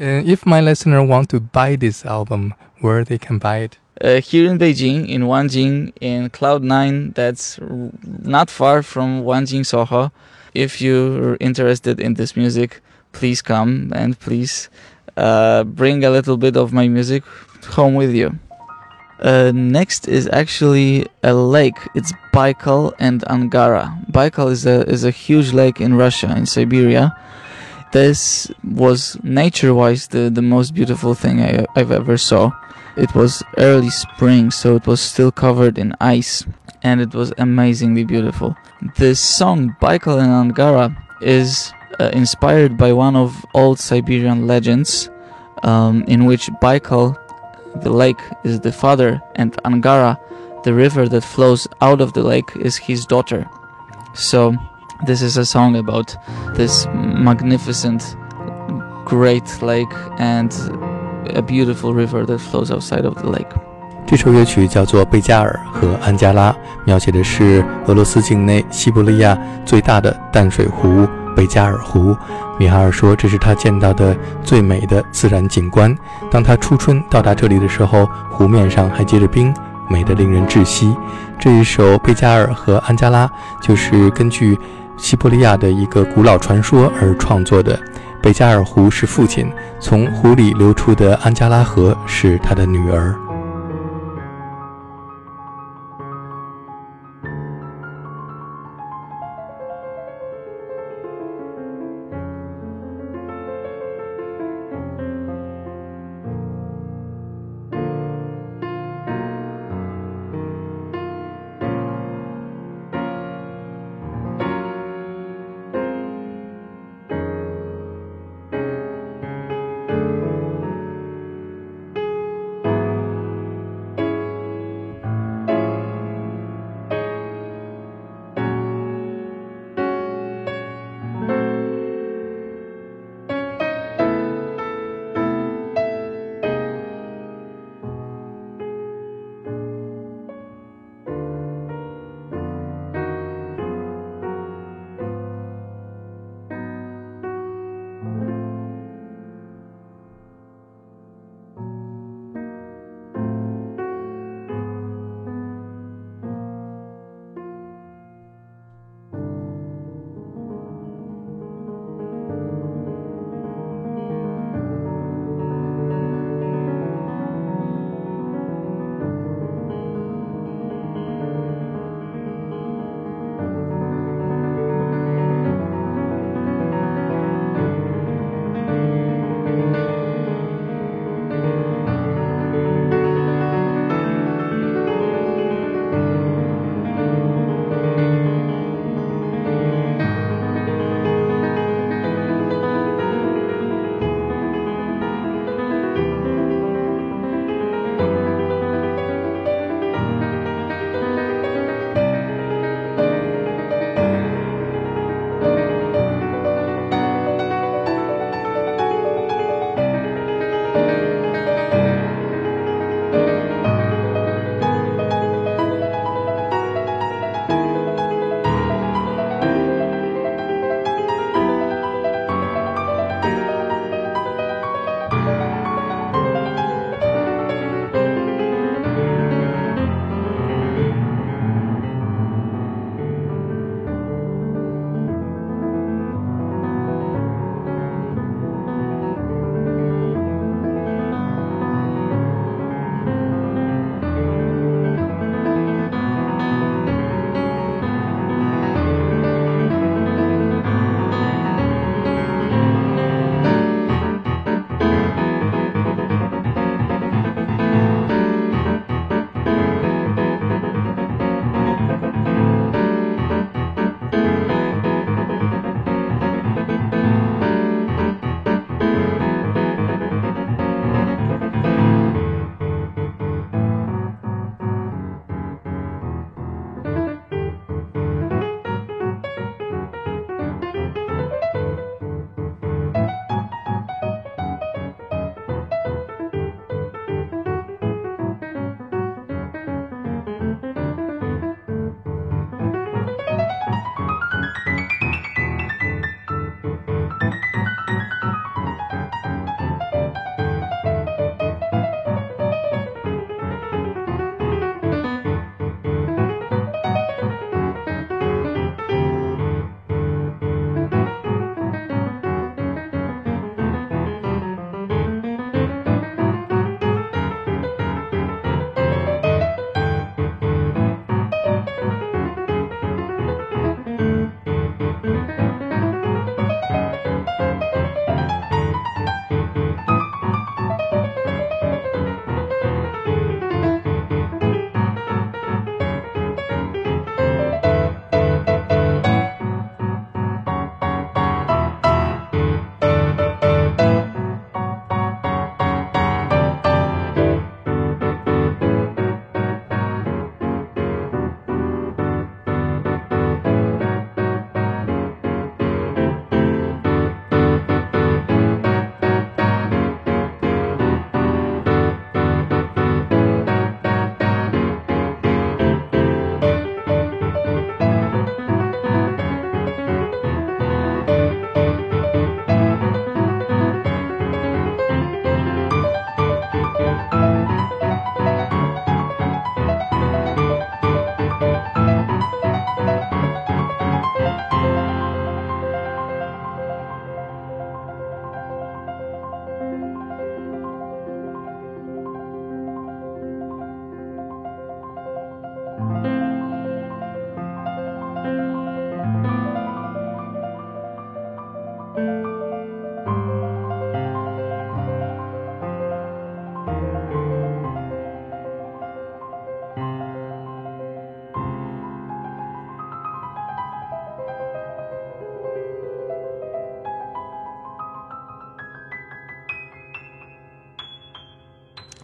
And if my listener want to buy this album, where they can buy it? Uh, here in Beijing, in Wangjing, in Cloud Nine, that's not far from Wangjing Soho. If you're interested in this music, please come and please uh, bring a little bit of my music home with you. Uh, next is actually a lake. It's Baikal and Angara. Baikal is a is a huge lake in Russia, in Siberia. This was nature-wise the, the most beautiful thing I, I've ever saw. It was early spring, so it was still covered in ice, and it was amazingly beautiful. This song Baikal and Angara is uh, inspired by one of old Siberian legends, um, in which Baikal, the lake, is the father, and Angara, the river that flows out of the lake, is his daughter. So, this is a song about this magnificent, great lake and a beautiful river that flows outside of the lake. 这首乐曲叫做《贝加尔和安加拉》，描写的是俄罗斯境内西伯利亚最大的淡水湖贝加尔湖。米哈尔说，这是他见到的最美的自然景观。当他初春到达这里的时候，湖面上还结着冰，美得令人窒息。这一首《贝加尔和安加拉》就是根据西伯利亚的一个古老传说而创作的。贝加尔湖是父亲，从湖里流出的安加拉河是他的女儿。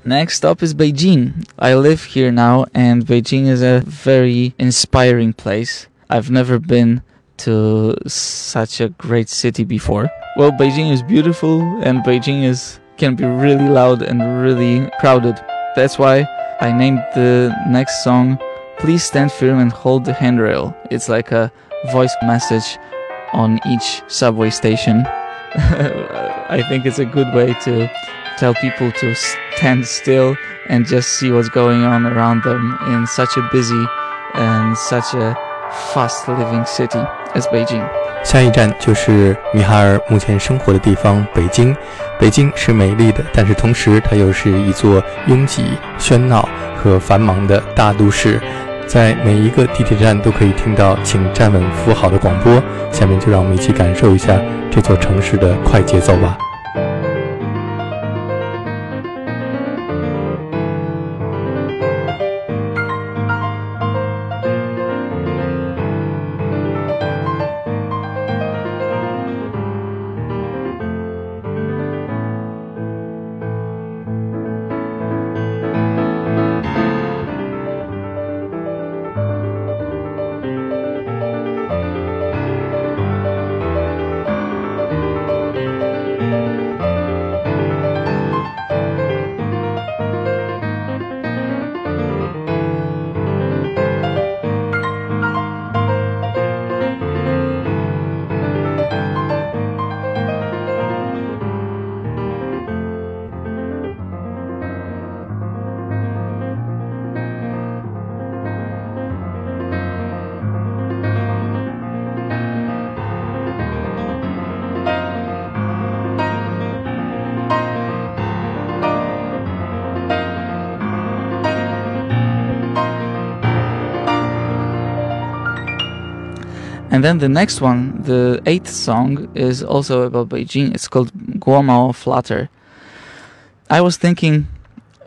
Next up is Beijing. I live here now, and Beijing is a very inspiring place. I've never been to such a great city before. Well, Beijing is beautiful, and Beijing is can be really loud and really crowded. That's why I named the next song "Please Stand Firm and Hold the Handrail." It's like a voice message on each subway station. I think it's a good way to tell people to stand still and just see what's going on around them in such a busy and such a fast living city as Beijing. 下一站就是米哈尔目前生活的地方——北京。北京是美丽的，但是同时它又是一座拥挤、喧闹和繁忙的大都市。在每一个地铁站都可以听到“请站稳扶好”的广播。下面就让我们一起感受一下这座城市的快节奏吧。And then the next one, the eighth song, is also about Beijing. It's called Guomao Flutter. I was thinking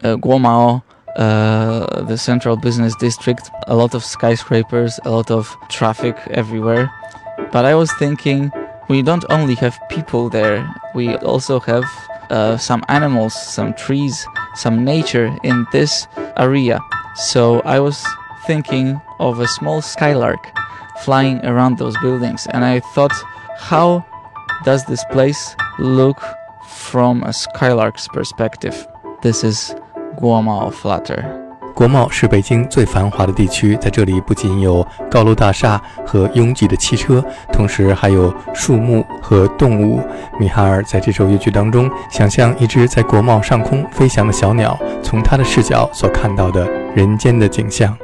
uh, Guomao, uh, the central business district, a lot of skyscrapers, a lot of traffic everywhere. But I was thinking we don't only have people there, we also have uh, some animals, some trees, some nature in this area. So I was thinking of a small skylark flying around those buildings. And I thought, how does this place look from a skylark's perspective? This is Guomao Flutter. 国贸是北京最繁华的地区，在这里不仅有高楼大厦和拥挤的汽车，同时还有树木和动物。米哈尔在这首乐曲当中，想象一只在国贸上空飞翔的小鸟，从他的视角所看到的人间的景象。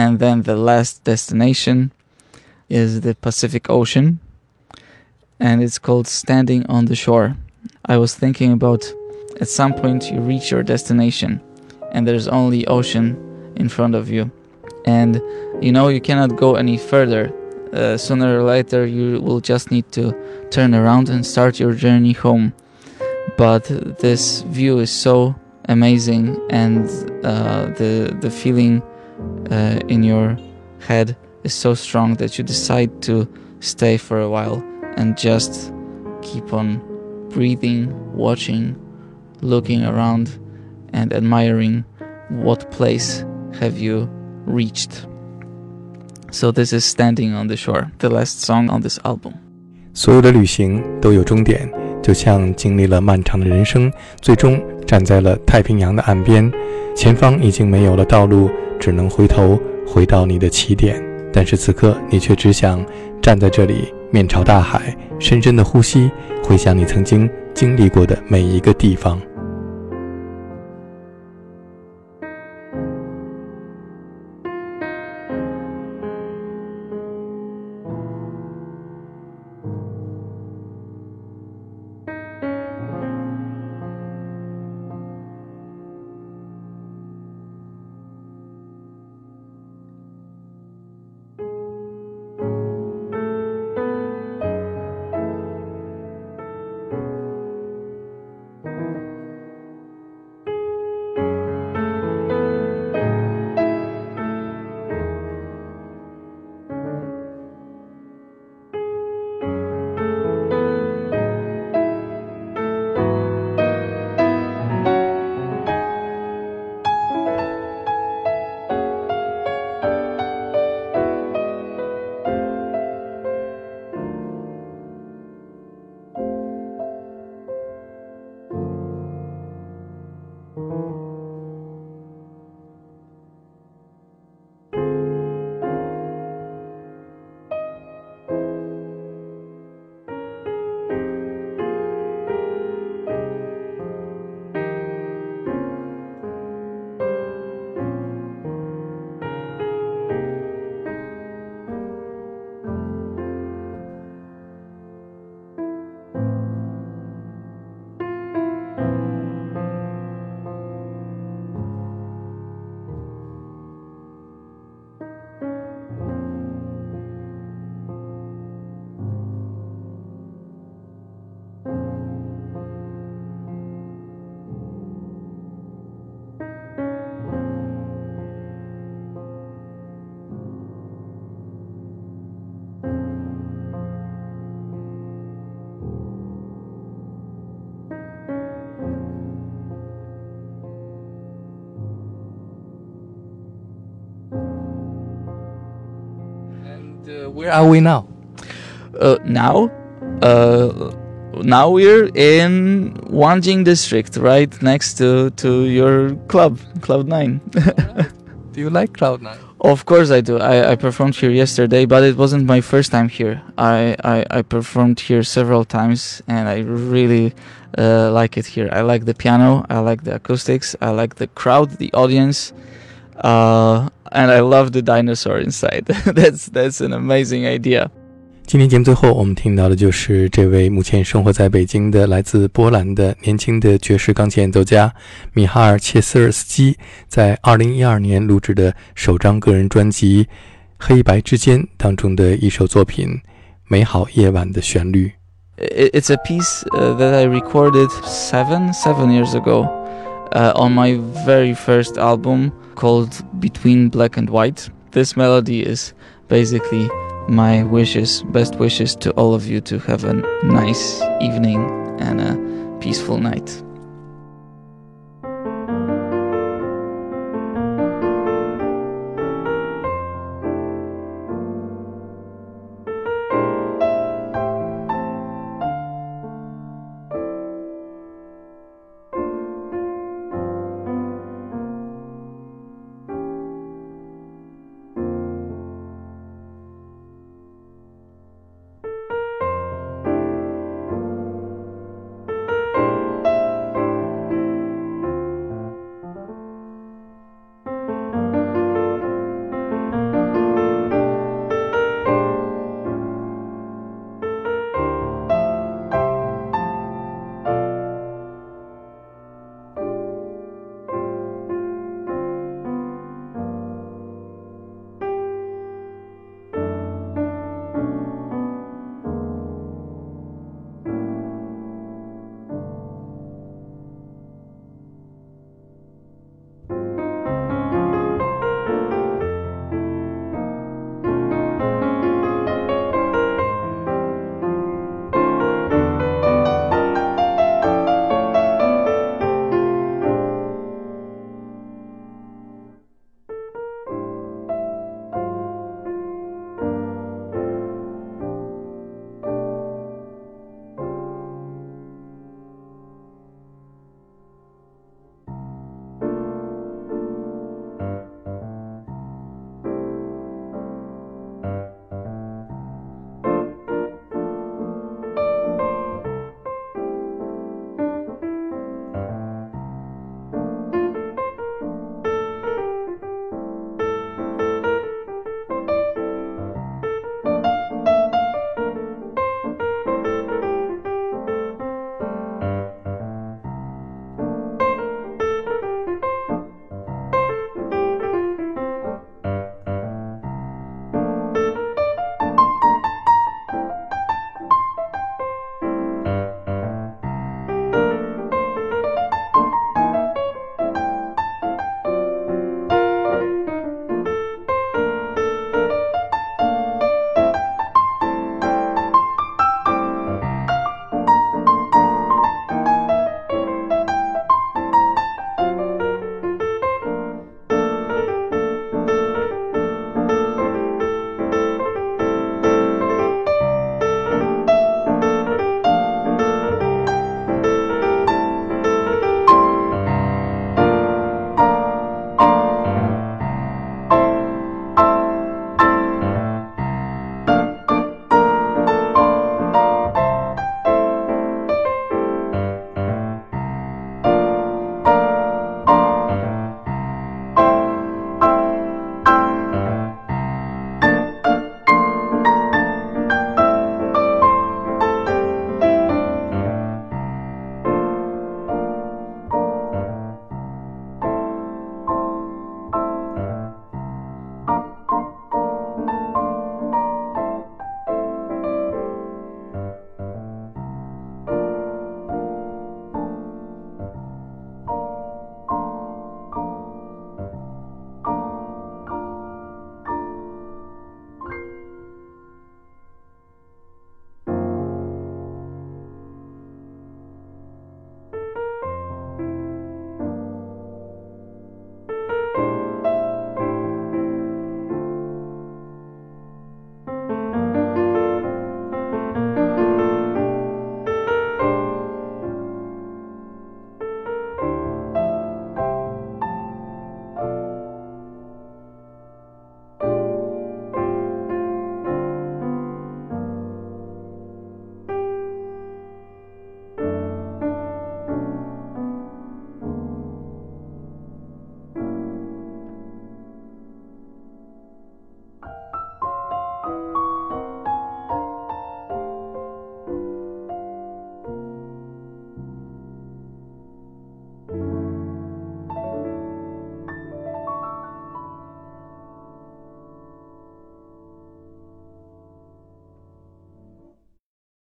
And then the last destination is the Pacific Ocean, and it's called Standing on the Shore. I was thinking about at some point you reach your destination, and there's only ocean in front of you, and you know you cannot go any further. Uh, sooner or later, you will just need to turn around and start your journey home. But this view is so amazing, and uh, the the feeling uh, in your head is so strong that you decide to stay for a while and just keep on breathing, watching, looking around, and admiring what place have you reached. So this is Standing on the Shore, the last song on this album. 所有的旅行都有终点，就像经历了漫长的人生，最终 站在了太平洋的岸边，前方已经没有了道路，只能回头回到你的起点。但是此刻，你却只想站在这里，面朝大海，深深的呼吸，回想你曾经经历过的每一个地方。Where are we now? Uh, now, uh, now we're in Wangjing district, right next to to your club, Cloud Nine. do you like Cloud Nine? Of course I do. I, I performed here yesterday, but it wasn't my first time here. I, I, I performed here several times, and I really uh, like it here. I like the piano, I like the acoustics, I like the crowd, the audience. Uh, and I love the dinosaur inside. that's that's an amazing idea. 今天节目最后，我们听到的就是这位目前生活在北京的来自波兰的年轻的爵士钢琴演奏家米哈尔·切斯尔斯基在2012年录制的首张个人专辑《黑白之间》当中的一首作品《美好夜晚的旋律》。It's a piece uh, that I recorded seven seven years ago uh, on my very first album. called Between Black and White. This melody is basically my wishes, best wishes to all of you to have a nice evening and a peaceful night.